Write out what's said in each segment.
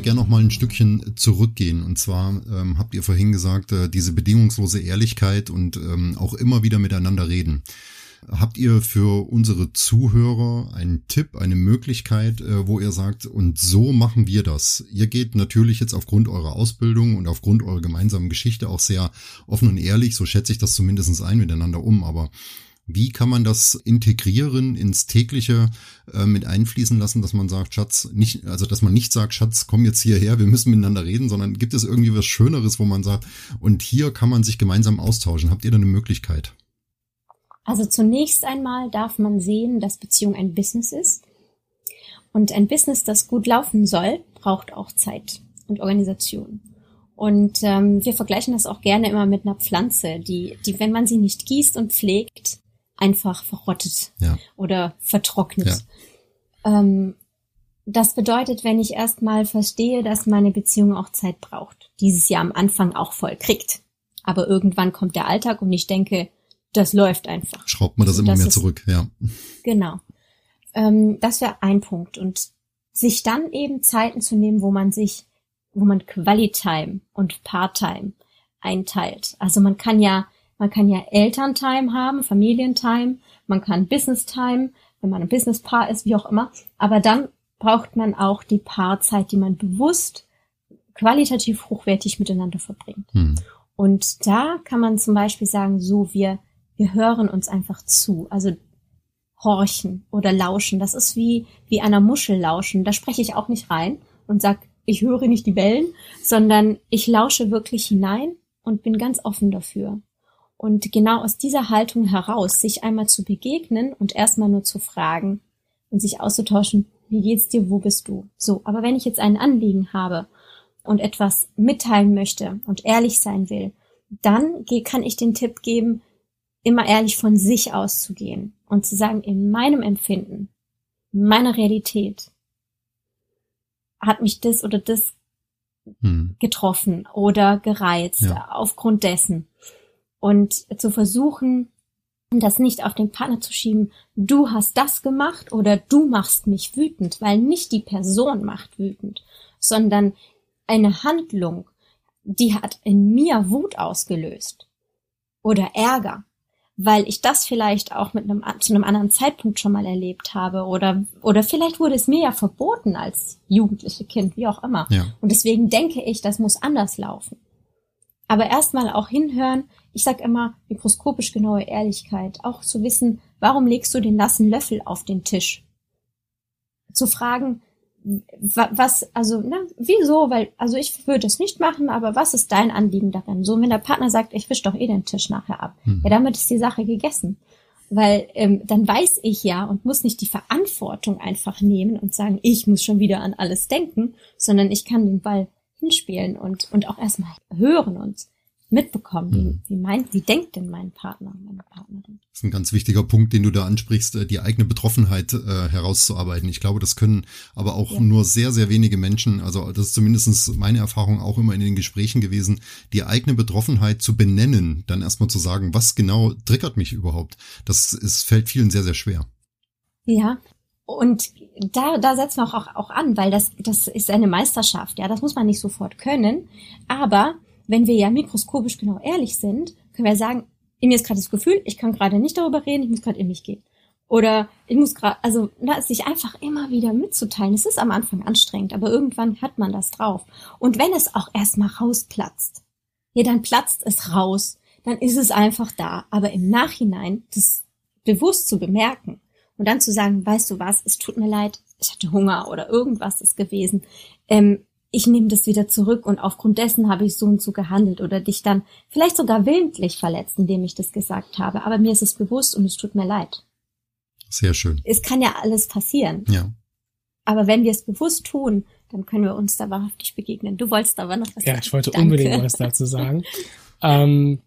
möchte gerne noch mal ein Stückchen zurückgehen. Und zwar ähm, habt ihr vorhin gesagt, äh, diese bedingungslose Ehrlichkeit und ähm, auch immer wieder miteinander reden. Habt ihr für unsere Zuhörer einen Tipp, eine Möglichkeit, äh, wo ihr sagt, und so machen wir das? Ihr geht natürlich jetzt aufgrund eurer Ausbildung und aufgrund eurer gemeinsamen Geschichte auch sehr offen und ehrlich, so schätze ich das zumindest ein, miteinander um. Aber wie kann man das integrieren ins tägliche äh, mit einfließen lassen, dass man sagt, Schatz, nicht, also dass man nicht sagt, Schatz, komm jetzt hierher, wir müssen miteinander reden, sondern gibt es irgendwie was Schöneres, wo man sagt, und hier kann man sich gemeinsam austauschen. Habt ihr da eine Möglichkeit? Also zunächst einmal darf man sehen, dass Beziehung ein Business ist. Und ein Business, das gut laufen soll, braucht auch Zeit und Organisation. Und ähm, wir vergleichen das auch gerne immer mit einer Pflanze, die, die, wenn man sie nicht gießt und pflegt, einfach verrottet ja. oder vertrocknet. Ja. Ähm, das bedeutet, wenn ich erstmal verstehe, dass meine Beziehung auch Zeit braucht, dieses Jahr am Anfang auch voll kriegt. Aber irgendwann kommt der Alltag und ich denke, das läuft einfach. Schraubt man das immer das mehr ist, zurück, ja. Genau. Ähm, das wäre ein Punkt. Und sich dann eben Zeiten zu nehmen, wo man sich, wo man Qualitime und Part-Time einteilt. Also man kann ja man kann ja Elterntime haben, Familientime, man kann Business-Time, wenn man ein Business-Paar ist, wie auch immer. Aber dann braucht man auch die Paarzeit, die man bewusst qualitativ hochwertig miteinander verbringt. Hm. Und da kann man zum Beispiel sagen, so wir, wir hören uns einfach zu. Also horchen oder lauschen. Das ist wie, wie einer Muschel lauschen. Da spreche ich auch nicht rein und sag, ich höre nicht die Wellen, sondern ich lausche wirklich hinein und bin ganz offen dafür. Und genau aus dieser Haltung heraus, sich einmal zu begegnen und erstmal nur zu fragen und sich auszutauschen, wie geht's dir, wo bist du? So, aber wenn ich jetzt ein Anliegen habe und etwas mitteilen möchte und ehrlich sein will, dann kann ich den Tipp geben, immer ehrlich von sich auszugehen und zu sagen, in meinem Empfinden, in meiner Realität hat mich das oder das hm. getroffen oder gereizt ja. aufgrund dessen und zu versuchen, das nicht auf den Partner zu schieben, du hast das gemacht oder du machst mich wütend, weil nicht die Person macht wütend, sondern eine Handlung, die hat in mir Wut ausgelöst oder Ärger, weil ich das vielleicht auch mit einem zu einem anderen Zeitpunkt schon mal erlebt habe oder oder vielleicht wurde es mir ja verboten als jugendliche Kind, wie auch immer. Ja. Und deswegen denke ich, das muss anders laufen. Aber erstmal auch hinhören, ich sag immer mikroskopisch genaue Ehrlichkeit, auch zu wissen, warum legst du den nassen Löffel auf den Tisch? Zu fragen, was, also, ne, wieso? Weil, also ich würde es nicht machen, aber was ist dein Anliegen darin? So, wenn der Partner sagt, ich wisch doch eh den Tisch nachher ab, mhm. ja, damit ist die Sache gegessen. Weil ähm, dann weiß ich ja und muss nicht die Verantwortung einfach nehmen und sagen, ich muss schon wieder an alles denken, sondern ich kann den Ball hinspielen und, und auch erstmal hören und mitbekommen. Wie, mhm. wie meint, wie denkt denn mein Partner, meine Partnerin? Das ist ein ganz wichtiger Punkt, den du da ansprichst, äh, die eigene Betroffenheit äh, herauszuarbeiten. Ich glaube, das können aber auch ja. nur sehr, sehr wenige Menschen, also das ist zumindest meine Erfahrung auch immer in den Gesprächen gewesen, die eigene Betroffenheit zu benennen, dann erstmal zu sagen, was genau triggert mich überhaupt. Das ist, fällt vielen sehr, sehr schwer. Ja, und da, da setzen wir auch, auch an, weil das, das ist eine Meisterschaft. Ja, das muss man nicht sofort können. Aber wenn wir ja mikroskopisch genau ehrlich sind, können wir sagen, in mir ist gerade das Gefühl, ich kann gerade nicht darüber reden, ich muss gerade in mich gehen. Oder ich muss gerade, also na, sich einfach immer wieder mitzuteilen. Es ist am Anfang anstrengend, aber irgendwann hat man das drauf. Und wenn es auch erstmal rausplatzt, ja, dann platzt es raus, dann ist es einfach da. Aber im Nachhinein das bewusst zu bemerken und dann zu sagen, weißt du was, es tut mir leid, ich hatte Hunger oder irgendwas ist gewesen. Ähm, ich nehme das wieder zurück und aufgrund dessen habe ich so und so gehandelt oder dich dann vielleicht sogar willentlich verletzt, indem ich das gesagt habe. Aber mir ist es bewusst und es tut mir leid. Sehr schön. Es kann ja alles passieren. Ja. Aber wenn wir es bewusst tun, dann können wir uns da wahrhaftig begegnen. Du wolltest aber noch was ja, sagen. Ja, ich wollte Danke. unbedingt was dazu sagen. ähm,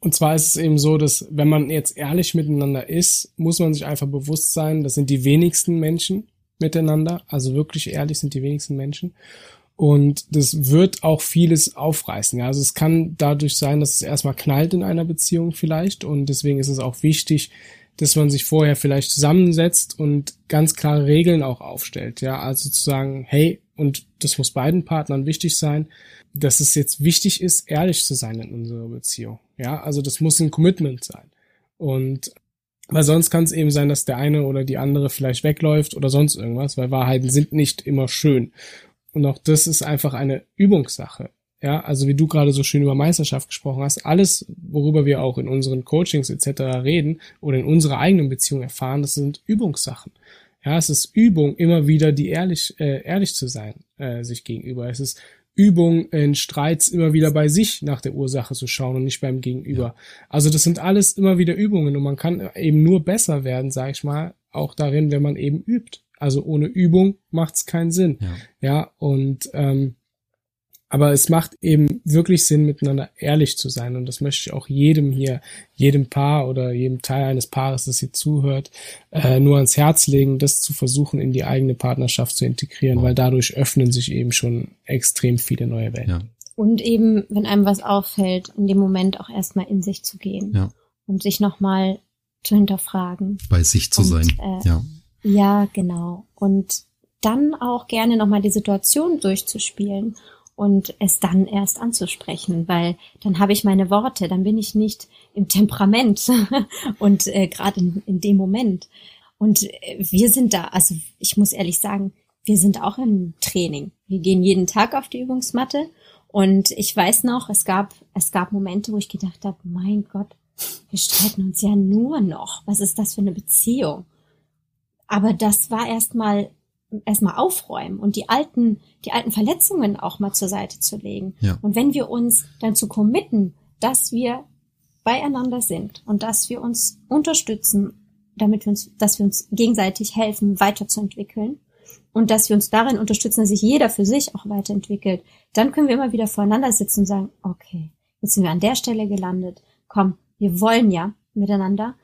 und zwar ist es eben so, dass wenn man jetzt ehrlich miteinander ist, muss man sich einfach bewusst sein, das sind die wenigsten Menschen miteinander. Also wirklich ehrlich sind die wenigsten Menschen. Und das wird auch vieles aufreißen. Ja, also es kann dadurch sein, dass es erstmal knallt in einer Beziehung vielleicht. Und deswegen ist es auch wichtig, dass man sich vorher vielleicht zusammensetzt und ganz klare Regeln auch aufstellt. Ja, also zu sagen, hey, und das muss beiden Partnern wichtig sein, dass es jetzt wichtig ist, ehrlich zu sein in unserer Beziehung. Ja, also das muss ein Commitment sein. Und weil sonst kann es eben sein, dass der eine oder die andere vielleicht wegläuft oder sonst irgendwas, weil Wahrheiten sind nicht immer schön. Und auch das ist einfach eine Übungssache. Ja, also wie du gerade so schön über Meisterschaft gesprochen hast, alles, worüber wir auch in unseren Coachings etc. reden oder in unserer eigenen Beziehung erfahren, das sind Übungssachen. Ja, es ist Übung, immer wieder die ehrlich, äh, ehrlich zu sein, äh, sich gegenüber. Es ist Übung in Streits immer wieder bei sich nach der Ursache zu schauen und nicht beim Gegenüber. Ja. Also das sind alles immer wieder Übungen und man kann eben nur besser werden, sag ich mal, auch darin, wenn man eben übt. Also ohne Übung macht es keinen Sinn. Ja, ja und ähm, aber es macht eben wirklich Sinn, miteinander ehrlich zu sein. Und das möchte ich auch jedem hier, jedem Paar oder jedem Teil eines Paares, das hier zuhört, äh, nur ans Herz legen, das zu versuchen, in die eigene Partnerschaft zu integrieren, wow. weil dadurch öffnen sich eben schon extrem viele neue Welten. Ja. Und eben, wenn einem was auffällt, in dem Moment auch erstmal in sich zu gehen ja. und sich nochmal zu hinterfragen. Bei sich zu und, sein. Äh, ja. Ja, genau. Und dann auch gerne nochmal die Situation durchzuspielen und es dann erst anzusprechen, weil dann habe ich meine Worte, dann bin ich nicht im Temperament und äh, gerade in, in dem Moment. Und äh, wir sind da, also ich muss ehrlich sagen, wir sind auch im Training. Wir gehen jeden Tag auf die Übungsmatte und ich weiß noch, es gab, es gab Momente, wo ich gedacht habe, mein Gott, wir streiten uns ja nur noch. Was ist das für eine Beziehung? Aber das war erstmal erstmal aufräumen und die alten, die alten Verletzungen auch mal zur Seite zu legen. Ja. Und wenn wir uns dann zu committen, dass wir beieinander sind und dass wir uns unterstützen, damit wir uns, dass wir uns gegenseitig helfen, weiterzuentwickeln und dass wir uns darin unterstützen, dass sich jeder für sich auch weiterentwickelt, dann können wir immer wieder voreinander sitzen und sagen, okay, jetzt sind wir an der Stelle gelandet. Komm, wir wollen ja miteinander.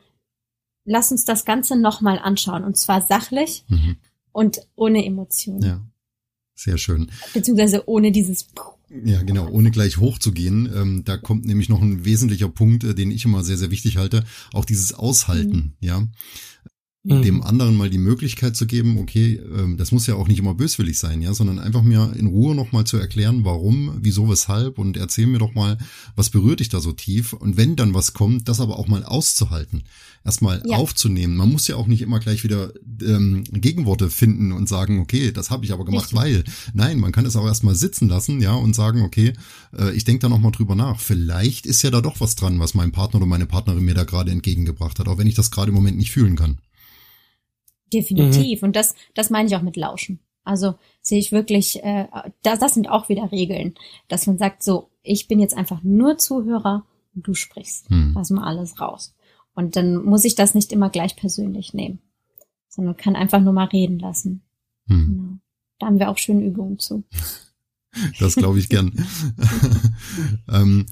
Lass uns das Ganze nochmal anschauen und zwar sachlich, mhm und ohne Emotionen. Ja, sehr schön. Beziehungsweise ohne dieses. Ja, genau, ohne gleich hochzugehen. Ähm, da kommt nämlich noch ein wesentlicher Punkt, äh, den ich immer sehr, sehr wichtig halte. Auch dieses Aushalten, mhm. ja mhm. dem anderen mal die Möglichkeit zu geben, okay, ähm, das muss ja auch nicht immer böswillig sein, ja, sondern einfach mir in Ruhe nochmal zu erklären, warum, wieso, weshalb und erzähl mir doch mal, was berührt dich da so tief und wenn dann was kommt, das aber auch mal auszuhalten, erstmal ja. aufzunehmen. Man muss ja auch nicht immer gleich wieder ähm, Gegenworte finden und sagen, okay, das habe ich aber gemacht, Richtig. weil. Nein, man kann es auch erstmal sitzen lassen, ja, und sagen, okay, äh, ich denke da nochmal drüber nach. Vielleicht ist ja da doch was dran, was mein Partner oder meine Partnerin mir da gerade entgegengebracht hat, auch wenn ich das gerade im Moment nicht fühlen kann. Definitiv. Mhm. Und das, das meine ich auch mit Lauschen. Also sehe ich wirklich, äh, das, das sind auch wieder Regeln, dass man sagt, so, ich bin jetzt einfach nur Zuhörer und du sprichst. Mhm. Lass mal alles raus. Und dann muss ich das nicht immer gleich persönlich nehmen, sondern kann einfach nur mal reden lassen. Mhm. Genau. Da haben wir auch schöne Übungen zu. Das glaube ich gern. ähm,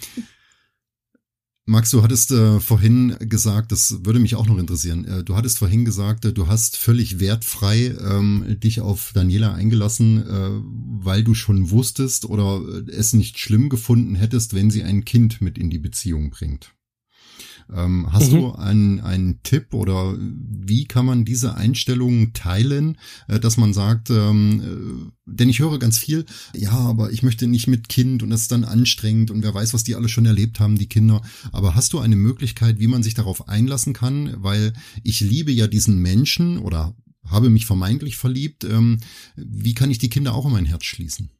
Max, du hattest äh, vorhin gesagt, das würde mich auch noch interessieren. Äh, du hattest vorhin gesagt, äh, du hast völlig wertfrei ähm, dich auf Daniela eingelassen, äh, weil du schon wusstest oder es nicht schlimm gefunden hättest, wenn sie ein Kind mit in die Beziehung bringt. Ähm, hast mhm. du einen, einen Tipp oder wie kann man diese Einstellung teilen, äh, dass man sagt, ähm, äh, denn ich höre ganz viel, ja, aber ich möchte nicht mit Kind und das ist dann anstrengend und wer weiß, was die alle schon erlebt haben, die Kinder. Aber hast du eine Möglichkeit, wie man sich darauf einlassen kann? Weil ich liebe ja diesen Menschen oder habe mich vermeintlich verliebt. Ähm, wie kann ich die Kinder auch in mein Herz schließen?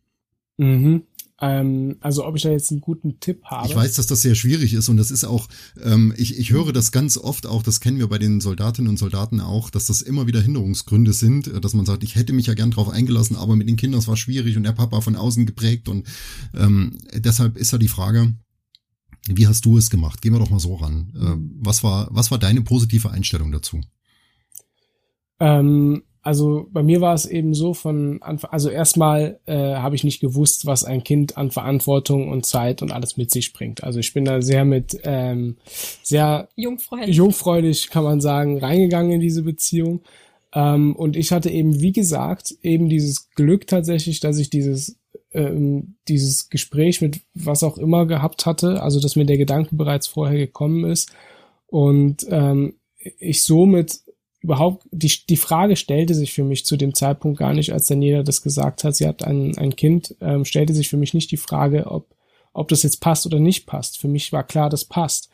Mhm. Ähm, also ob ich da jetzt einen guten Tipp habe. Ich weiß, dass das sehr schwierig ist und das ist auch, ähm, ich, ich höre das ganz oft auch, das kennen wir bei den Soldatinnen und Soldaten auch, dass das immer wieder Hinderungsgründe sind, äh, dass man sagt, ich hätte mich ja gern drauf eingelassen, aber mit den Kindern es war schwierig und der Papa von außen geprägt und ähm, deshalb ist ja die Frage, wie hast du es gemacht? Gehen wir doch mal so ran. Äh, was war, was war deine positive Einstellung dazu? Ähm, also bei mir war es eben so von Anfang, also erstmal äh, habe ich nicht gewusst, was ein Kind an Verantwortung und Zeit und alles mit sich bringt. Also ich bin da sehr mit ähm, sehr jungfräulich, jungfräulich kann man sagen, reingegangen in diese Beziehung. Ähm, und ich hatte eben, wie gesagt, eben dieses Glück tatsächlich, dass ich dieses ähm, dieses Gespräch mit was auch immer gehabt hatte, also dass mir der Gedanke bereits vorher gekommen ist und ähm, ich somit überhaupt, die, die Frage stellte sich für mich zu dem Zeitpunkt gar nicht, als Daniela das gesagt hat, sie hat ein, ein Kind, ähm, stellte sich für mich nicht die Frage, ob, ob das jetzt passt oder nicht passt. Für mich war klar, das passt.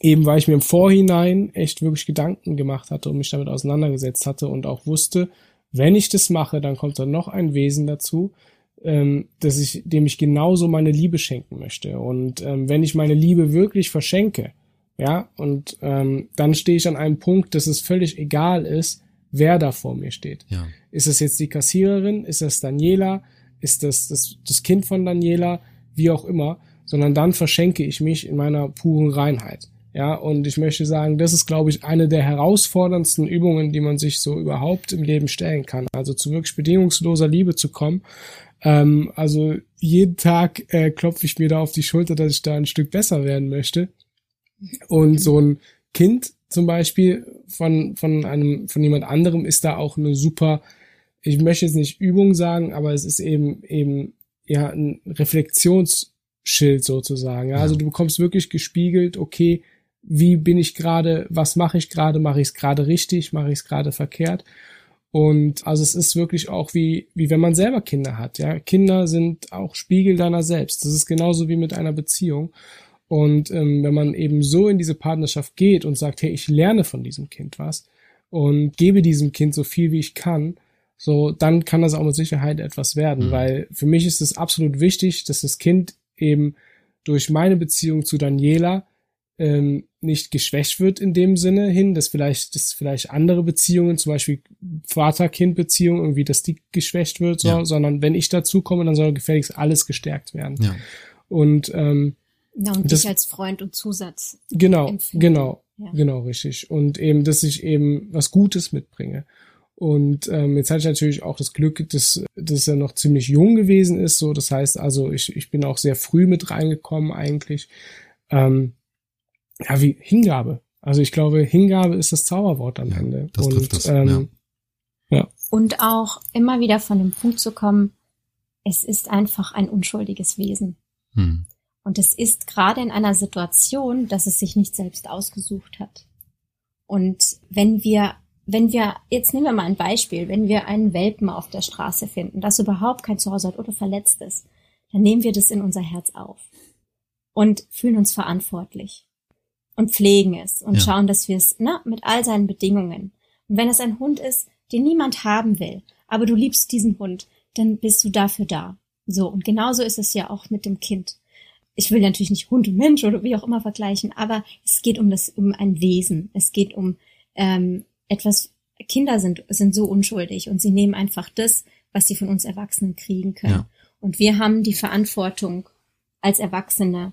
Eben weil ich mir im Vorhinein echt wirklich Gedanken gemacht hatte und mich damit auseinandergesetzt hatte und auch wusste, wenn ich das mache, dann kommt da noch ein Wesen dazu, ähm, dass ich, dem ich genauso meine Liebe schenken möchte. Und ähm, wenn ich meine Liebe wirklich verschenke, ja, und ähm, dann stehe ich an einem Punkt, dass es völlig egal ist, wer da vor mir steht. Ja. Ist es jetzt die Kassiererin? Ist das Daniela? Ist das, das das Kind von Daniela? Wie auch immer. Sondern dann verschenke ich mich in meiner puren Reinheit. Ja, und ich möchte sagen, das ist, glaube ich, eine der herausforderndsten Übungen, die man sich so überhaupt im Leben stellen kann. Also zu wirklich bedingungsloser Liebe zu kommen. Ähm, also jeden Tag äh, klopfe ich mir da auf die Schulter, dass ich da ein Stück besser werden möchte. Und so ein Kind zum Beispiel von, von einem, von jemand anderem ist da auch eine super, ich möchte jetzt nicht Übung sagen, aber es ist eben, eben, ja, ein Reflexionsschild sozusagen. Ja? Also du bekommst wirklich gespiegelt, okay, wie bin ich gerade, was mache ich gerade, mache ich es gerade richtig, mache ich es gerade verkehrt. Und also es ist wirklich auch wie, wie wenn man selber Kinder hat. Ja, Kinder sind auch Spiegel deiner selbst. Das ist genauso wie mit einer Beziehung. Und ähm, wenn man eben so in diese Partnerschaft geht und sagt, hey, ich lerne von diesem Kind was und gebe diesem Kind so viel wie ich kann, so dann kann das auch mit Sicherheit etwas werden, mhm. weil für mich ist es absolut wichtig, dass das Kind eben durch meine Beziehung zu Daniela ähm, nicht geschwächt wird in dem Sinne hin, dass vielleicht, dass vielleicht andere Beziehungen, zum Beispiel Vater-Kind-Beziehung, irgendwie, dass die geschwächt wird, so, ja. sondern wenn ich dazu komme, dann soll gefälligst alles gestärkt werden. Ja. Und ähm, ja, und das, dich als Freund und Zusatz. Genau, empfinden. genau, ja. genau, richtig. Und eben, dass ich eben was Gutes mitbringe. Und ähm, jetzt hatte ich natürlich auch das Glück, dass, dass er noch ziemlich jung gewesen ist. So, das heißt also, ich, ich bin auch sehr früh mit reingekommen eigentlich. Ähm, ja, wie Hingabe. Also ich glaube, Hingabe ist das Zauberwort am ja, Ende. Das und, trifft das. Ähm, ja. ja. Und auch immer wieder von dem Punkt zu kommen, es ist einfach ein unschuldiges Wesen. Hm. Und es ist gerade in einer Situation, dass es sich nicht selbst ausgesucht hat. Und wenn wir, wenn wir, jetzt nehmen wir mal ein Beispiel, wenn wir einen Welpen auf der Straße finden, das überhaupt kein Zuhause hat oder verletzt ist, dann nehmen wir das in unser Herz auf und fühlen uns verantwortlich und pflegen es und ja. schauen, dass wir es, ne, mit all seinen Bedingungen. Und wenn es ein Hund ist, den niemand haben will, aber du liebst diesen Hund, dann bist du dafür da. So. Und genauso ist es ja auch mit dem Kind. Ich will natürlich nicht Hund und Mensch oder wie auch immer vergleichen, aber es geht um das, um ein Wesen. Es geht um ähm, etwas. Kinder sind sind so unschuldig und sie nehmen einfach das, was sie von uns Erwachsenen kriegen können. Ja. Und wir haben die Verantwortung als Erwachsene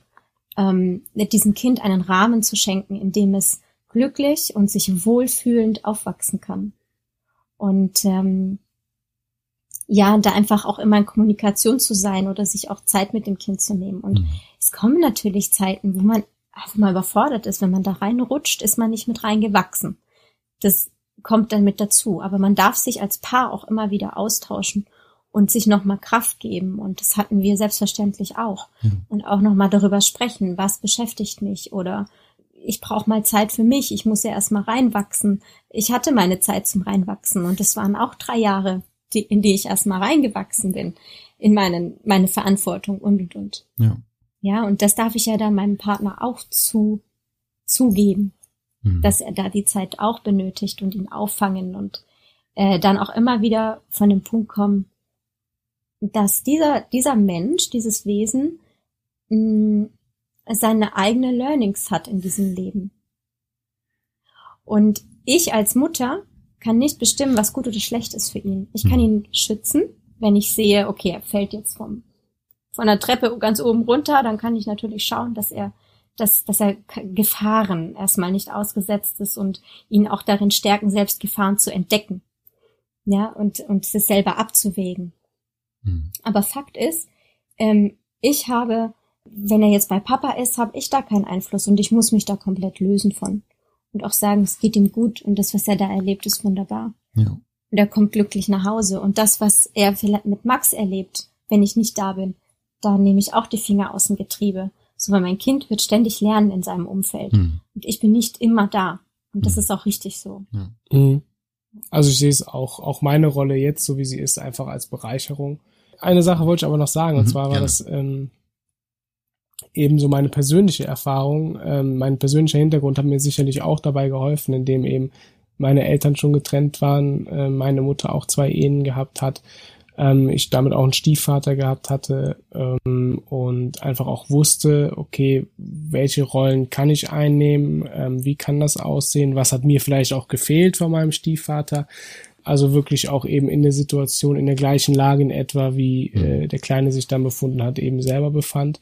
ähm, diesem Kind einen Rahmen zu schenken, in dem es glücklich und sich wohlfühlend aufwachsen kann. Und ähm, ja, da einfach auch immer in Kommunikation zu sein oder sich auch Zeit mit dem Kind zu nehmen. Und mhm. es kommen natürlich Zeiten, wo man einfach mal überfordert ist. Wenn man da reinrutscht, ist man nicht mit reingewachsen. Das kommt dann mit dazu. Aber man darf sich als Paar auch immer wieder austauschen und sich nochmal Kraft geben. Und das hatten wir selbstverständlich auch. Ja. Und auch nochmal darüber sprechen, was beschäftigt mich oder ich brauche mal Zeit für mich, ich muss ja erstmal reinwachsen. Ich hatte meine Zeit zum Reinwachsen und es waren auch drei Jahre, die, in die ich erstmal reingewachsen bin, in meinen, meine Verantwortung und und und. Ja. Ja, und das darf ich ja dann meinem Partner auch zu, zugeben, mhm. dass er da die Zeit auch benötigt und ihn auffangen und äh, dann auch immer wieder von dem Punkt kommen, dass dieser, dieser Mensch, dieses Wesen, mh, mm, seine eigene Learnings hat in diesem Leben. Und ich als Mutter kann nicht bestimmen, was gut oder schlecht ist für ihn. Ich kann hm. ihn schützen, wenn ich sehe, okay, er fällt jetzt vom, von der Treppe ganz oben runter, dann kann ich natürlich schauen, dass er, dass, dass er Gefahren erstmal nicht ausgesetzt ist und ihn auch darin stärken, selbst Gefahren zu entdecken. Ja, und, und es selber abzuwägen. Mhm. Aber Fakt ist, ähm, ich habe, wenn er jetzt bei Papa ist, habe ich da keinen Einfluss und ich muss mich da komplett lösen von. Und auch sagen, es geht ihm gut und das, was er da erlebt, ist wunderbar. Ja. Und er kommt glücklich nach Hause. Und das, was er vielleicht mit Max erlebt, wenn ich nicht da bin, da nehme ich auch die Finger aus dem Getriebe. So, weil mein Kind wird ständig lernen in seinem Umfeld. Mhm. Und ich bin nicht immer da. Und das mhm. ist auch richtig so. Ja. Mhm. Also ich sehe es auch, auch meine Rolle jetzt, so wie sie ist, einfach als Bereicherung. Eine Sache wollte ich aber noch sagen, und mhm, zwar war gerne. das ähm, eben so meine persönliche Erfahrung. Ähm, mein persönlicher Hintergrund hat mir sicherlich auch dabei geholfen, indem eben meine Eltern schon getrennt waren, äh, meine Mutter auch zwei Ehen gehabt hat ähm, ich damit auch einen Stiefvater gehabt hatte ähm, und einfach auch wusste, okay, welche Rollen kann ich einnehmen, ähm, wie kann das aussehen, was hat mir vielleicht auch gefehlt von meinem Stiefvater. Also wirklich auch eben in der Situation, in der gleichen Lage in etwa, wie äh, mhm. der Kleine sich dann befunden hat, eben selber befand.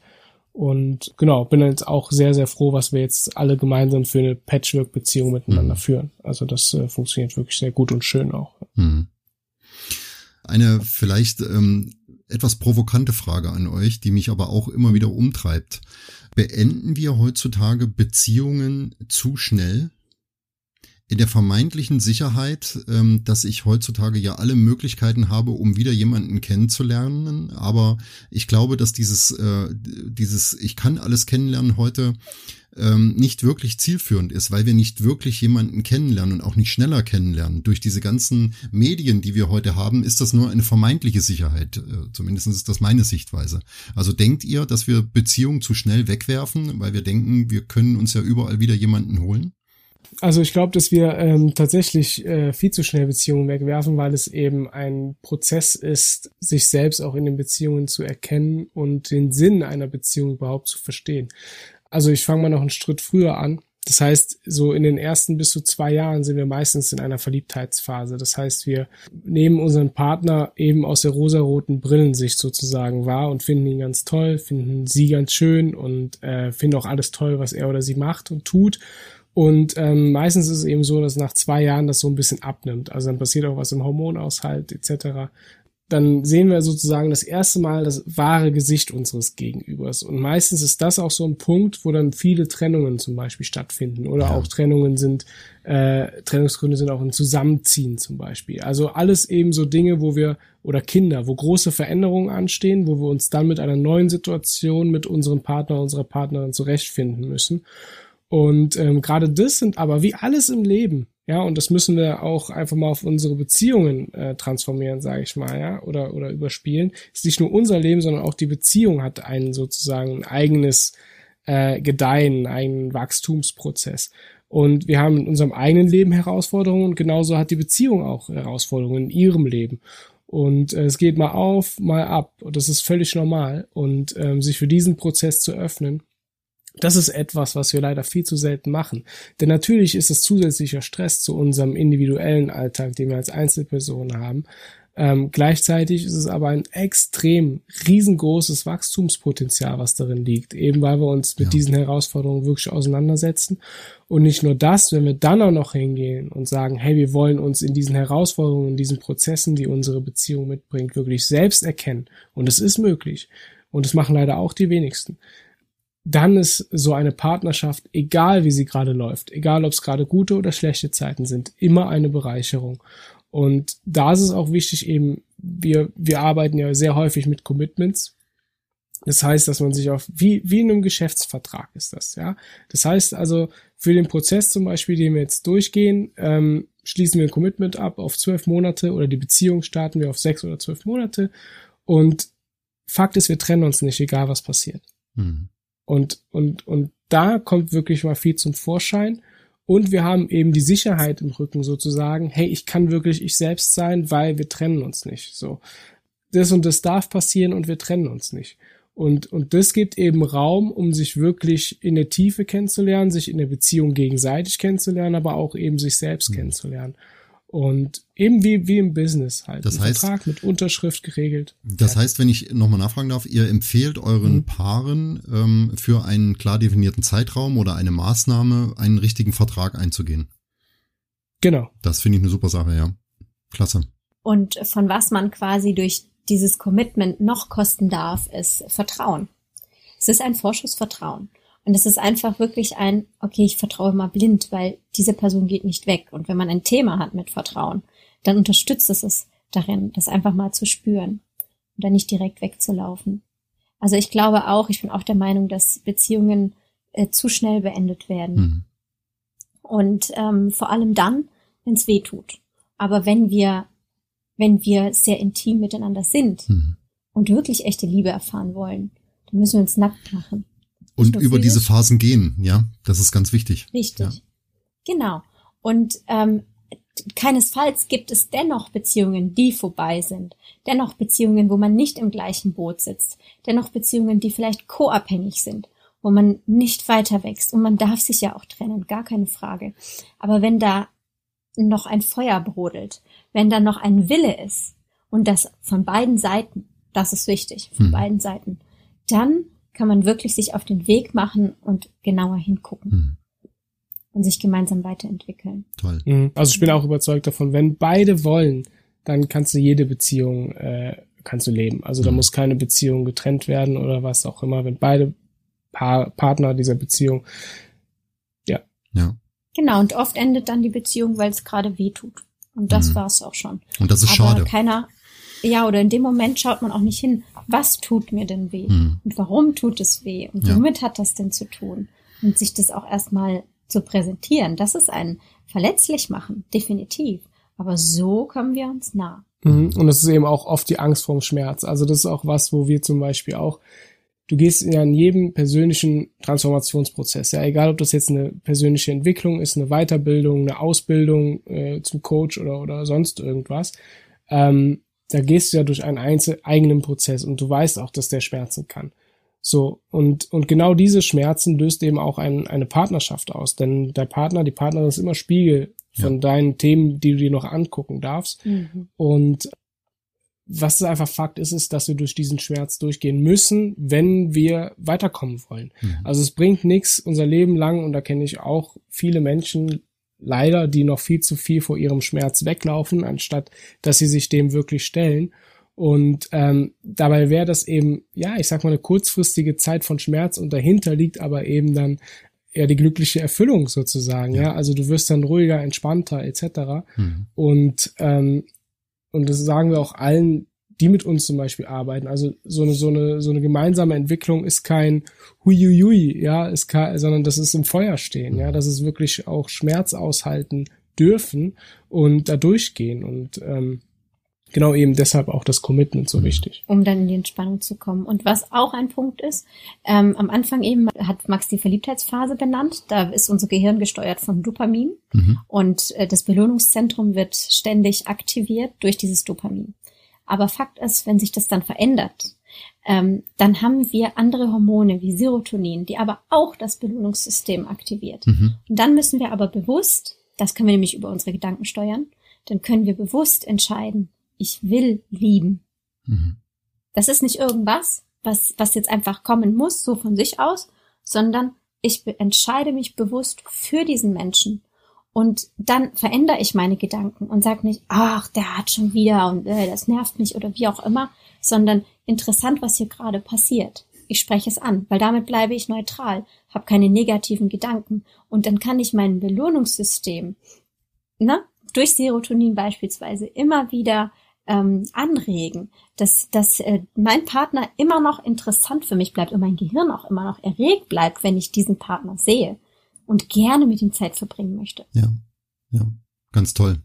Und genau, bin jetzt auch sehr, sehr froh, was wir jetzt alle gemeinsam für eine Patchwork-Beziehung miteinander mhm. führen. Also das äh, funktioniert wirklich sehr gut und schön auch. Mhm. Eine vielleicht ähm, etwas provokante Frage an euch, die mich aber auch immer wieder umtreibt. Beenden wir heutzutage Beziehungen zu schnell? In der vermeintlichen Sicherheit, ähm, dass ich heutzutage ja alle Möglichkeiten habe, um wieder jemanden kennenzulernen. Aber ich glaube, dass dieses, äh, dieses, ich kann alles kennenlernen heute ähm, nicht wirklich zielführend ist, weil wir nicht wirklich jemanden kennenlernen und auch nicht schneller kennenlernen. Durch diese ganzen Medien, die wir heute haben, ist das nur eine vermeintliche Sicherheit. Äh, zumindest ist das meine Sichtweise. Also denkt ihr, dass wir Beziehungen zu schnell wegwerfen, weil wir denken, wir können uns ja überall wieder jemanden holen? Also ich glaube, dass wir ähm, tatsächlich äh, viel zu schnell Beziehungen wegwerfen, weil es eben ein Prozess ist, sich selbst auch in den Beziehungen zu erkennen und den Sinn einer Beziehung überhaupt zu verstehen. Also ich fange mal noch einen Schritt früher an. Das heißt, so in den ersten bis zu zwei Jahren sind wir meistens in einer Verliebtheitsphase. Das heißt, wir nehmen unseren Partner eben aus der rosaroten Brillensicht sozusagen wahr und finden ihn ganz toll, finden sie ganz schön und äh, finden auch alles toll, was er oder sie macht und tut. Und ähm, meistens ist es eben so, dass nach zwei Jahren das so ein bisschen abnimmt. Also dann passiert auch was im Hormonaushalt etc dann sehen wir sozusagen das erste Mal das wahre Gesicht unseres Gegenübers. Und meistens ist das auch so ein Punkt, wo dann viele Trennungen zum Beispiel stattfinden. Oder ja. auch Trennungen sind, äh, Trennungsgründe sind auch ein Zusammenziehen zum Beispiel. Also alles eben so Dinge, wo wir, oder Kinder, wo große Veränderungen anstehen, wo wir uns dann mit einer neuen Situation mit unserem Partner, unserer Partnerin zurechtfinden müssen. Und ähm, gerade das sind aber wie alles im Leben ja, und das müssen wir auch einfach mal auf unsere Beziehungen äh, transformieren, sage ich mal, ja, oder, oder überspielen. Ist nicht nur unser Leben, sondern auch die Beziehung hat einen sozusagen ein eigenes äh, Gedeihen, einen Wachstumsprozess. Und wir haben in unserem eigenen Leben Herausforderungen und genauso hat die Beziehung auch Herausforderungen in ihrem Leben. Und äh, es geht mal auf, mal ab. Und das ist völlig normal. Und ähm, sich für diesen Prozess zu öffnen, das ist etwas, was wir leider viel zu selten machen. Denn natürlich ist es zusätzlicher Stress zu unserem individuellen Alltag, den wir als Einzelpersonen haben. Ähm, gleichzeitig ist es aber ein extrem riesengroßes Wachstumspotenzial, was darin liegt, eben weil wir uns mit ja. diesen Herausforderungen wirklich auseinandersetzen. Und nicht nur das, wenn wir dann auch noch hingehen und sagen, hey, wir wollen uns in diesen Herausforderungen, in diesen Prozessen, die unsere Beziehung mitbringt, wirklich selbst erkennen. Und es ist möglich. Und es machen leider auch die wenigsten dann ist so eine Partnerschaft, egal wie sie gerade läuft, egal ob es gerade gute oder schlechte Zeiten sind, immer eine Bereicherung. Und da ist es auch wichtig eben, wir, wir arbeiten ja sehr häufig mit Commitments. Das heißt, dass man sich auf, wie, wie in einem Geschäftsvertrag ist das, ja. Das heißt also, für den Prozess zum Beispiel, den wir jetzt durchgehen, ähm, schließen wir ein Commitment ab auf zwölf Monate oder die Beziehung starten wir auf sechs oder zwölf Monate. Und Fakt ist, wir trennen uns nicht, egal was passiert. Mhm. Und, und, und da kommt wirklich mal viel zum Vorschein. Und wir haben eben die Sicherheit im Rücken sozusagen, hey, ich kann wirklich ich selbst sein, weil wir trennen uns nicht. So. Das und das darf passieren und wir trennen uns nicht. Und, und das gibt eben Raum, um sich wirklich in der Tiefe kennenzulernen, sich in der Beziehung gegenseitig kennenzulernen, aber auch eben sich selbst mhm. kennenzulernen. Und eben wie, wie im Business halt. Das heißt, Vertrag mit Unterschrift geregelt. Das heißt, wenn ich nochmal nachfragen darf, ihr empfehlt euren mhm. Paaren ähm, für einen klar definierten Zeitraum oder eine Maßnahme einen richtigen Vertrag einzugehen. Genau. Das finde ich eine super Sache, ja. Klasse. Und von was man quasi durch dieses Commitment noch kosten darf, ist Vertrauen. Es ist ein Vorschussvertrauen. Und es ist einfach wirklich ein, okay, ich vertraue mal blind, weil diese Person geht nicht weg. Und wenn man ein Thema hat mit Vertrauen, dann unterstützt es es darin, das einfach mal zu spüren und dann nicht direkt wegzulaufen. Also ich glaube auch, ich bin auch der Meinung, dass Beziehungen äh, zu schnell beendet werden. Mhm. Und ähm, vor allem dann, wenn es weh tut. Aber wenn wir, wenn wir sehr intim miteinander sind mhm. und wirklich echte Liebe erfahren wollen, dann müssen wir uns nackt machen. Und über diese Phasen gehen, ja, das ist ganz wichtig. Richtig. Ja. Genau. Und ähm, keinesfalls gibt es dennoch Beziehungen, die vorbei sind. Dennoch Beziehungen, wo man nicht im gleichen Boot sitzt. Dennoch Beziehungen, die vielleicht co-abhängig sind, wo man nicht weiter wächst. Und man darf sich ja auch trennen, gar keine Frage. Aber wenn da noch ein Feuer brodelt, wenn da noch ein Wille ist, und das von beiden Seiten, das ist wichtig, von hm. beiden Seiten, dann kann man wirklich sich auf den Weg machen und genauer hingucken. Hm und sich gemeinsam weiterentwickeln. Toll. Mhm. Also ich bin auch überzeugt davon, wenn beide wollen, dann kannst du jede Beziehung äh, kannst du leben. Also da mhm. muss keine Beziehung getrennt werden oder was auch immer. Wenn beide pa Partner dieser Beziehung, ja. Ja. Genau, und oft endet dann die Beziehung, weil es gerade weh tut. Und das mhm. war's auch schon. Und das ist Aber schade. Keiner, ja, oder in dem Moment schaut man auch nicht hin, was tut mir denn weh? Mhm. Und warum tut es weh? Und womit ja. hat das denn zu tun? Und sich das auch erstmal zu präsentieren. Das ist ein verletzlich machen, definitiv. Aber so kommen wir uns nah. Mhm. Und das ist eben auch oft die Angst vorm Schmerz. Also das ist auch was, wo wir zum Beispiel auch, du gehst ja in jedem persönlichen Transformationsprozess, ja, egal ob das jetzt eine persönliche Entwicklung ist, eine Weiterbildung, eine Ausbildung äh, zum Coach oder, oder sonst irgendwas, ähm, da gehst du ja durch einen einzel eigenen Prozess und du weißt auch, dass der schmerzen kann. So, und, und genau diese Schmerzen löst eben auch ein, eine Partnerschaft aus. Denn der Partner, die Partnerin ist immer Spiegel von ja. deinen Themen, die du dir noch angucken darfst. Mhm. Und was einfach Fakt ist, ist, dass wir durch diesen Schmerz durchgehen müssen, wenn wir weiterkommen wollen. Mhm. Also es bringt nichts unser Leben lang, und da kenne ich auch viele Menschen leider, die noch viel zu viel vor ihrem Schmerz weglaufen, anstatt dass sie sich dem wirklich stellen. Und ähm, dabei wäre das eben, ja, ich sag mal, eine kurzfristige Zeit von Schmerz und dahinter liegt aber eben dann eher die glückliche Erfüllung sozusagen, ja. ja? Also du wirst dann ruhiger, entspannter etc. Mhm. Und ähm, und das sagen wir auch allen, die mit uns zum Beispiel arbeiten. Also so eine so eine so eine gemeinsame Entwicklung ist kein Huiuiui, ja, ist kein, sondern das ist im Feuer stehen, mhm. ja, das ist wirklich auch Schmerz aushalten dürfen und da durchgehen und ähm, genau eben deshalb auch das Commitment so mhm. wichtig. Um dann in die Entspannung zu kommen. Und was auch ein Punkt ist, ähm, am Anfang eben hat Max die Verliebtheitsphase benannt. Da ist unser Gehirn gesteuert von Dopamin. Mhm. Und äh, das Belohnungszentrum wird ständig aktiviert durch dieses Dopamin. Aber Fakt ist, wenn sich das dann verändert, ähm, dann haben wir andere Hormone wie Serotonin, die aber auch das Belohnungssystem aktiviert. Mhm. Und dann müssen wir aber bewusst, das können wir nämlich über unsere Gedanken steuern, dann können wir bewusst entscheiden, ich will lieben. Mhm. Das ist nicht irgendwas, was, was jetzt einfach kommen muss, so von sich aus, sondern ich entscheide mich bewusst für diesen Menschen. Und dann verändere ich meine Gedanken und sage nicht, ach, der hat schon wieder und äh, das nervt mich oder wie auch immer, sondern interessant, was hier gerade passiert. Ich spreche es an, weil damit bleibe ich neutral, habe keine negativen Gedanken und dann kann ich mein Belohnungssystem, ne, durch Serotonin beispielsweise immer wieder ähm, anregen, dass, dass äh, mein Partner immer noch interessant für mich bleibt und mein Gehirn auch immer noch erregt bleibt, wenn ich diesen Partner sehe und gerne mit ihm Zeit verbringen möchte. Ja, ja, ganz toll.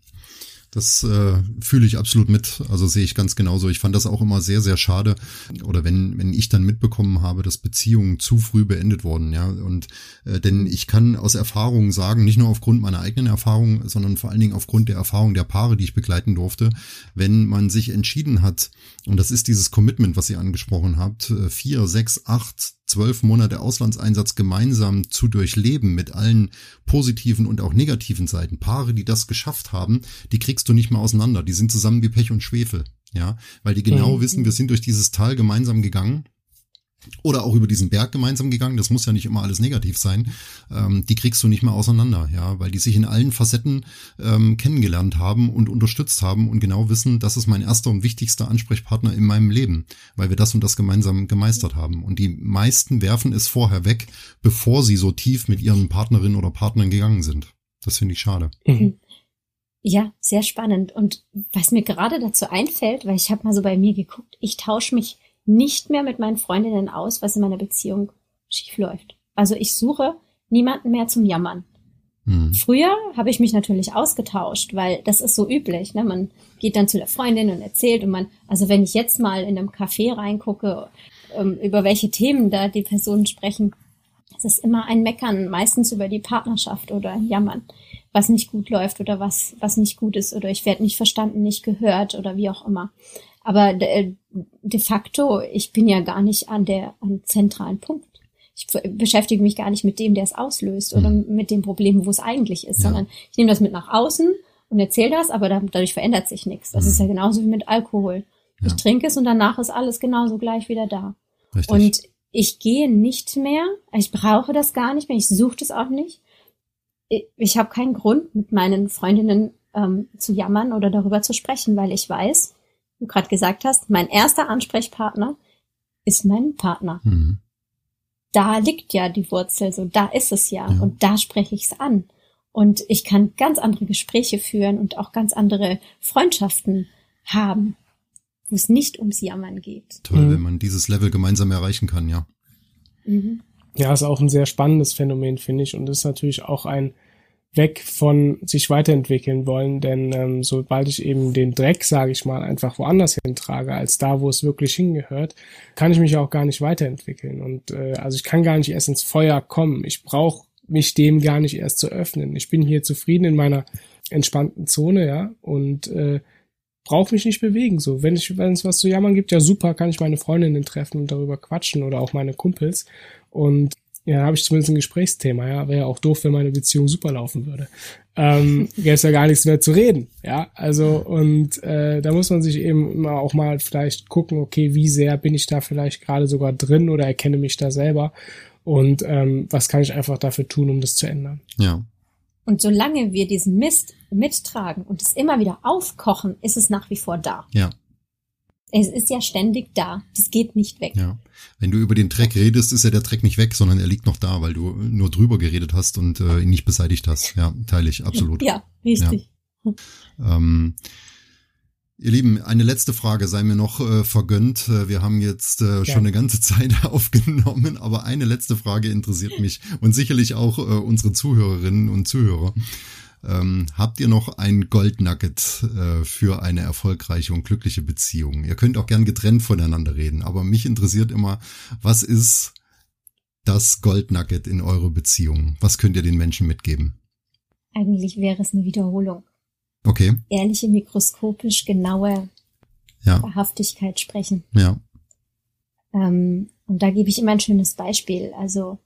Das äh, fühle ich absolut mit. Also sehe ich ganz genauso. Ich fand das auch immer sehr, sehr schade. Oder wenn, wenn ich dann mitbekommen habe, dass Beziehungen zu früh beendet wurden, ja. Und äh, denn ich kann aus Erfahrung sagen, nicht nur aufgrund meiner eigenen Erfahrung, sondern vor allen Dingen aufgrund der Erfahrung der Paare, die ich begleiten durfte, wenn man sich entschieden hat, und das ist dieses Commitment, was ihr angesprochen habt, äh, vier, sechs, acht, zwölf Monate Auslandseinsatz gemeinsam zu durchleben mit allen positiven und auch negativen Seiten. Paare, die das geschafft haben, die kriegst du nicht mehr auseinander. Die sind zusammen wie Pech und Schwefel. Ja, weil die genau mhm. wissen, wir sind durch dieses Tal gemeinsam gegangen oder auch über diesen Berg gemeinsam gegangen, das muss ja nicht immer alles negativ sein, ähm, die kriegst du nicht mehr auseinander, ja, weil die sich in allen Facetten ähm, kennengelernt haben und unterstützt haben und genau wissen, das ist mein erster und wichtigster Ansprechpartner in meinem Leben, weil wir das und das gemeinsam gemeistert haben. Und die meisten werfen es vorher weg, bevor sie so tief mit ihren Partnerinnen oder Partnern gegangen sind. Das finde ich schade. Mhm. Ja, sehr spannend. Und was mir gerade dazu einfällt, weil ich habe mal so bei mir geguckt, ich tausche mich nicht mehr mit meinen Freundinnen aus, was in meiner Beziehung schief läuft. Also ich suche niemanden mehr zum Jammern. Mhm. Früher habe ich mich natürlich ausgetauscht, weil das ist so üblich. Ne? Man geht dann zu der Freundin und erzählt und man, also wenn ich jetzt mal in einem Café reingucke, ähm, über welche Themen da die Personen sprechen, es ist immer ein Meckern, meistens über die Partnerschaft oder ein Jammern, was nicht gut läuft oder was, was nicht gut ist oder ich werde nicht verstanden, nicht gehört oder wie auch immer. Aber de, facto, ich bin ja gar nicht an der an zentralen Punkt ich beschäftige mich gar nicht mit dem, der es auslöst oder mhm. mit dem Problem, wo es eigentlich ist, ja. sondern ich nehme das mit nach außen und erzähle das, aber dadurch verändert sich nichts. Das mhm. ist ja genauso wie mit Alkohol. Ja. Ich trinke es und danach ist alles genauso gleich wieder da. Richtig. Und ich gehe nicht mehr, ich brauche das gar nicht mehr, ich suche das auch nicht. Ich, habe keinen Grund, mit meinen Freundinnen ähm, zu jammern oder darüber zu sprechen, weil ich weiß, du gerade gesagt hast, mein erster Ansprechpartner ist mein Partner. Mhm da liegt ja die Wurzel, so da ist es ja, ja. und da spreche ich es an. Und ich kann ganz andere Gespräche führen und auch ganz andere Freundschaften haben, wo es nicht ums Jammern geht. Toll, mhm. wenn man dieses Level gemeinsam erreichen kann, ja. Mhm. Ja, ist auch ein sehr spannendes Phänomen, finde ich. Und ist natürlich auch ein weg von sich weiterentwickeln wollen, denn ähm, sobald ich eben den Dreck, sage ich mal, einfach woanders hintrage, als da, wo es wirklich hingehört, kann ich mich auch gar nicht weiterentwickeln. Und äh, also ich kann gar nicht erst ins Feuer kommen. Ich brauche mich dem gar nicht erst zu öffnen. Ich bin hier zufrieden in meiner entspannten Zone, ja, und äh, brauche mich nicht bewegen. So, wenn ich, wenn es was zu jammern gibt, ja super, kann ich meine Freundinnen treffen und darüber quatschen oder auch meine Kumpels. Und ja, habe ich zumindest ein Gesprächsthema, ja. Wäre ja auch doof, wenn meine Beziehung super laufen würde. Ähm, Gäbe es ja gar nichts mehr zu reden, ja. Also, und äh, da muss man sich eben immer auch mal vielleicht gucken, okay, wie sehr bin ich da vielleicht gerade sogar drin oder erkenne mich da selber und ähm, was kann ich einfach dafür tun, um das zu ändern. Ja. Und solange wir diesen Mist mittragen und es immer wieder aufkochen, ist es nach wie vor da. Ja. Es ist ja ständig da. Das geht nicht weg. Ja. Wenn du über den Dreck redest, ist ja der Dreck nicht weg, sondern er liegt noch da, weil du nur drüber geredet hast und äh, ihn nicht beseitigt hast. Ja, teile ich absolut. Ja, richtig. Ja. Ähm, ihr Lieben, eine letzte Frage sei mir noch äh, vergönnt. Äh, wir haben jetzt äh, schon eine ganze Zeit aufgenommen, aber eine letzte Frage interessiert mich und sicherlich auch äh, unsere Zuhörerinnen und Zuhörer. Ähm, habt ihr noch ein Goldnugget äh, für eine erfolgreiche und glückliche Beziehung? Ihr könnt auch gern getrennt voneinander reden, aber mich interessiert immer, was ist das Goldnugget in eurer Beziehung? Was könnt ihr den Menschen mitgeben? Eigentlich wäre es eine Wiederholung. Okay. Ehrliche, mikroskopisch genaue ja. Wahrhaftigkeit sprechen. Ja. Ähm, und da gebe ich immer ein schönes Beispiel. Also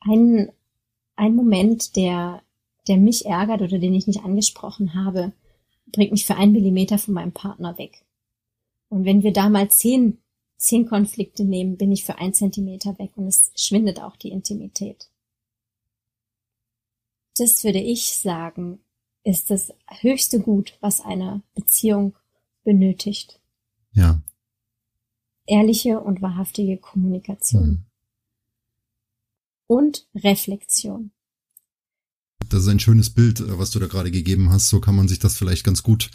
ein, ein Moment, der, der mich ärgert oder den ich nicht angesprochen habe, bringt mich für einen Millimeter von meinem Partner weg. Und wenn wir da mal zehn, zehn Konflikte nehmen, bin ich für ein Zentimeter weg und es schwindet auch die Intimität. Das würde ich sagen, ist das höchste Gut, was eine Beziehung benötigt. Ja. Ehrliche und wahrhaftige Kommunikation. Mhm und Reflexion. Das ist ein schönes Bild, äh, was du da gerade gegeben hast. So kann man sich das vielleicht ganz gut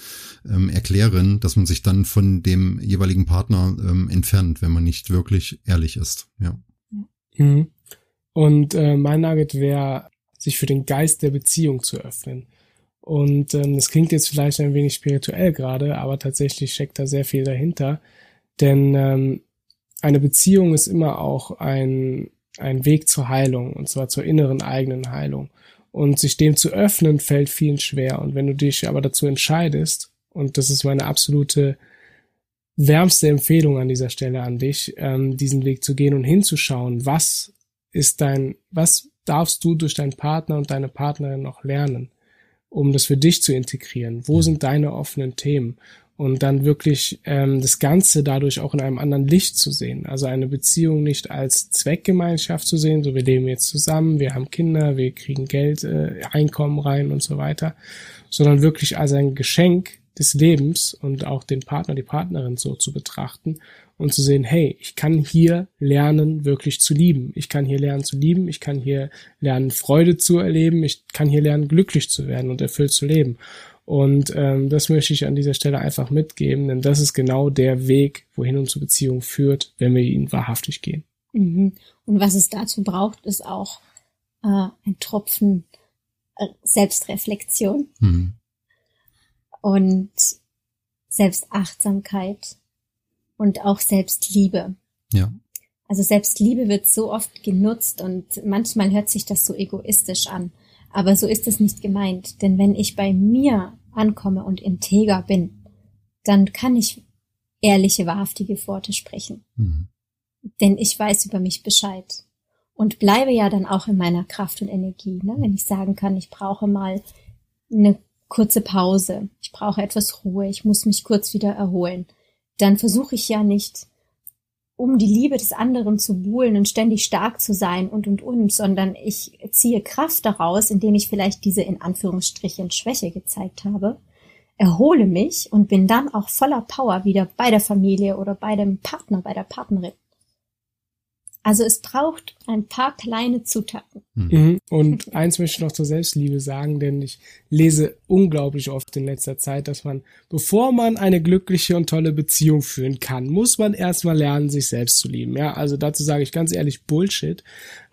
ähm, erklären, dass man sich dann von dem jeweiligen Partner ähm, entfernt, wenn man nicht wirklich ehrlich ist. Ja. Mhm. Und äh, mein Nugget wäre, sich für den Geist der Beziehung zu öffnen. Und ähm, das klingt jetzt vielleicht ein wenig spirituell gerade, aber tatsächlich steckt da sehr viel dahinter. Denn ähm, eine Beziehung ist immer auch ein ein Weg zur Heilung, und zwar zur inneren eigenen Heilung. Und sich dem zu öffnen, fällt vielen schwer. Und wenn du dich aber dazu entscheidest, und das ist meine absolute wärmste Empfehlung an dieser Stelle an dich, ähm, diesen Weg zu gehen und hinzuschauen, was ist dein, was darfst du durch deinen Partner und deine Partnerin noch lernen, um das für dich zu integrieren? Wo sind deine offenen Themen? Und dann wirklich ähm, das Ganze dadurch auch in einem anderen Licht zu sehen. Also eine Beziehung nicht als Zweckgemeinschaft zu sehen, so wir leben jetzt zusammen, wir haben Kinder, wir kriegen Geld, äh, Einkommen rein und so weiter, sondern wirklich als ein Geschenk des Lebens und auch den Partner, die Partnerin so zu betrachten und zu sehen, hey, ich kann hier lernen, wirklich zu lieben. Ich kann hier lernen zu lieben, ich kann hier lernen, Freude zu erleben, ich kann hier lernen, glücklich zu werden und erfüllt zu leben. Und ähm, das möchte ich an dieser Stelle einfach mitgeben, denn das ist genau der Weg, wohin unsere Beziehung führt, wenn wir ihn wahrhaftig gehen. Mhm. Und was es dazu braucht, ist auch äh, ein Tropfen äh, Selbstreflexion mhm. und Selbstachtsamkeit und auch Selbstliebe. Ja. Also Selbstliebe wird so oft genutzt und manchmal hört sich das so egoistisch an. Aber so ist es nicht gemeint. Denn wenn ich bei mir ankomme und integer bin, dann kann ich ehrliche, wahrhaftige Worte sprechen. Mhm. Denn ich weiß über mich Bescheid. Und bleibe ja dann auch in meiner Kraft und Energie. Ne? Wenn ich sagen kann, ich brauche mal eine kurze Pause, ich brauche etwas Ruhe, ich muss mich kurz wieder erholen, dann versuche ich ja nicht um die Liebe des anderen zu buhlen und ständig stark zu sein und und und, sondern ich ziehe Kraft daraus, indem ich vielleicht diese in Anführungsstrichen Schwäche gezeigt habe, erhole mich und bin dann auch voller Power wieder bei der Familie oder bei dem Partner, bei der Partnerin. Also es braucht ein paar kleine Zutaten. Mhm. mhm. Und eins möchte ich noch zur Selbstliebe sagen, denn ich lese unglaublich oft in letzter Zeit, dass man, bevor man eine glückliche und tolle Beziehung führen kann, muss man erstmal lernen, sich selbst zu lieben. Ja, also dazu sage ich ganz ehrlich Bullshit.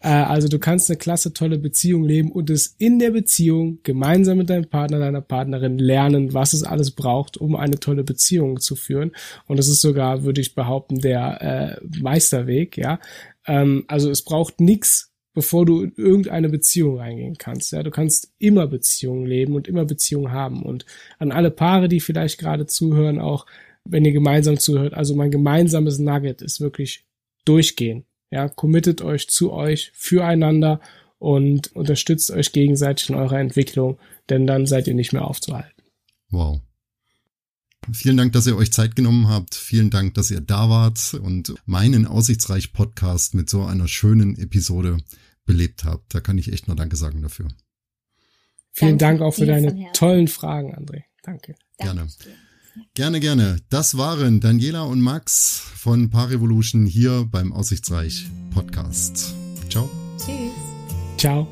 Äh, also du kannst eine klasse, tolle Beziehung leben und es in der Beziehung gemeinsam mit deinem Partner, deiner Partnerin lernen, was es alles braucht, um eine tolle Beziehung zu führen. Und das ist sogar, würde ich behaupten, der äh, Meisterweg, ja. Ähm, also es braucht nichts, bevor du in irgendeine Beziehung reingehen kannst. Ja, du kannst immer Beziehungen leben und immer Beziehungen haben. Und an alle Paare, die vielleicht gerade zuhören, auch wenn ihr gemeinsam zuhört, also mein gemeinsames Nugget ist wirklich durchgehen. Ja, committet euch zu euch, füreinander und unterstützt euch gegenseitig in eurer Entwicklung, denn dann seid ihr nicht mehr aufzuhalten. Wow. Vielen Dank, dass ihr euch Zeit genommen habt. Vielen Dank, dass ihr da wart und meinen Aussichtsreich Podcast mit so einer schönen Episode belebt habt. Da kann ich echt nur Danke sagen dafür. Vielen Dank, Dank auch für deine tollen Fragen, André. Danke. Gerne. Gerne, gerne. Das waren Daniela und Max von Paar Revolution hier beim Aussichtsreich Podcast. Ciao. Tschüss. Ciao.